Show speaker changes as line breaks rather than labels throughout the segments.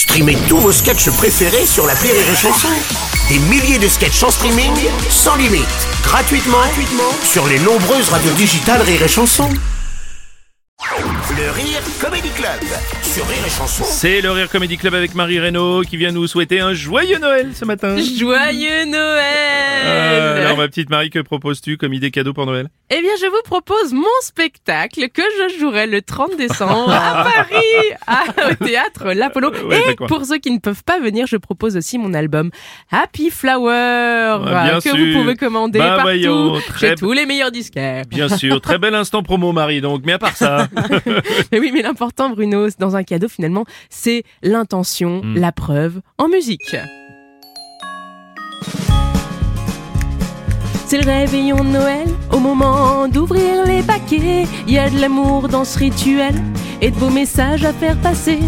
Streamez tous vos sketchs préférés sur la Rire et Chanson. Des milliers de sketchs en streaming, sans limite, gratuitement, gratuitement sur les nombreuses radios digitales Rire et Chanson. Le Rire Comedy Club sur Rire et Chanson.
C'est le Rire Comedy Club avec Marie Reynaud qui vient nous souhaiter un joyeux Noël ce matin.
Joyeux Noël
Euh, alors ma petite Marie, que proposes-tu comme idée cadeau pour Noël?
Eh bien, je vous propose mon spectacle que je jouerai le 30 décembre à Paris, à- au théâtre L'Apollo.
Ouais,
Et pour ceux qui ne peuvent pas venir, je propose aussi mon album Happy Flower que
sûr.
vous pouvez commander
Bah,
partout
voyons,
chez tous les meilleurs disquaires.
Bien sûr, très bel instant promo Marie donc, mais à part ça,
Mais oui, mais l'important, Bruno, dans un cadeau, finalement, c'est l'intention,
Hmm.
la preuve en musique. C'est le réveillon de Noël, au moment d'ouvrir les paquets. Il y a de l'amour dans ce rituel et de beaux messages à faire passer.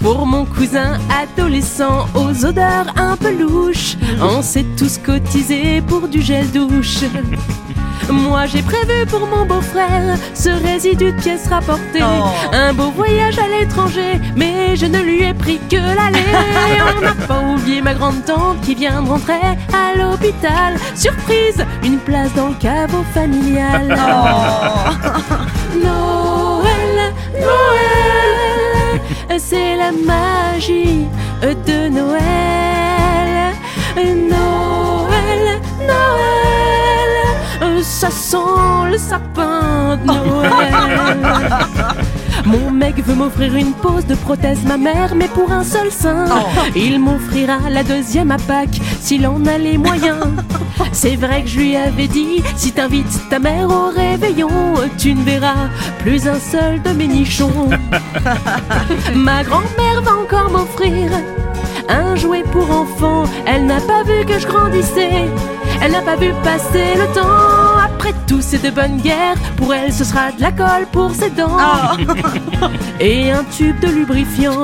Pour mon cousin adolescent aux odeurs un peu louches, on s'est tous cotisés pour du gel douche. Moi j'ai prévu pour mon beau-frère ce résidu de pièces rapportées. Un beau voyage à l'étranger, mais je ne lui ai pris que l'aller. On n'a pas oublié ma grande tante qui vient de rentrer à l'hôpital. Surprise, une place dans le caveau familial. Noël, Noël, c'est la magie de Noël. Noël, ça sent le sapin de Noël. Mon mec veut m'offrir une pose de prothèse mammaire, mais pour un seul sein. Il m'offrira la deuxième à Pâques, s'il en a les moyens. C'est vrai que je lui avais dit, si t'invites ta mère au réveillon, tu ne verras plus un seul de mes nichons. Ma grand-mère va encore m'offrir un jouet pour enfant. Elle n'a pas vu que je grandissais. Elle n'a pas vu passer le temps. Après tout, c'est de bonne guerre. Pour elle, ce sera de la colle pour ses dents. Et un tube de lubrifiant.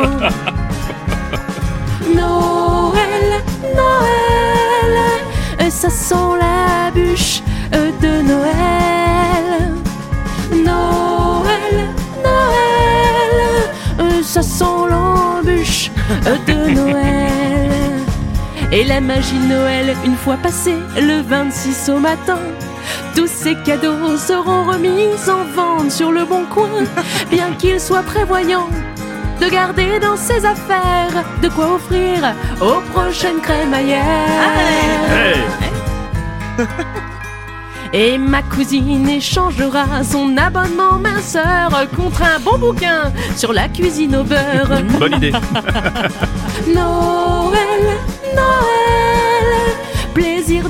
Noël, Noël, ça sent la bûche de Noël. Noël, Noël, ça sent l'embûche de Noël. Et la magie de Noël, une fois passé le 26 au matin, tous ces cadeaux seront remis en vente sur le bon coin, bien qu'il soit prévoyant de garder dans ses affaires de quoi offrir aux prochaines crémaillères.
hey,
Et ma cousine échangera son abonnement minceur contre un bon bouquin sur la cuisine au beurre.
bonne idée.
Noël, Noël,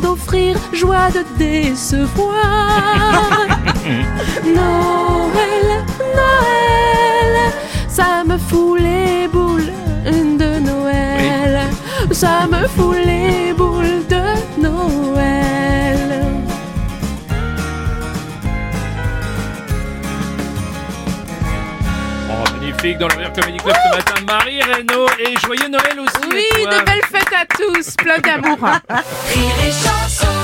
d'offrir, joie de décevoir. Noël, Noël, ça me fout les boules de Noël. Ça me fout les boules
magnifique dans le Rire Comedy Club ce matin, Marie Reynaud et joyeux Noël aussi.
Oui, de belles fêtes à tous, plein d'amour.
Rire et chanson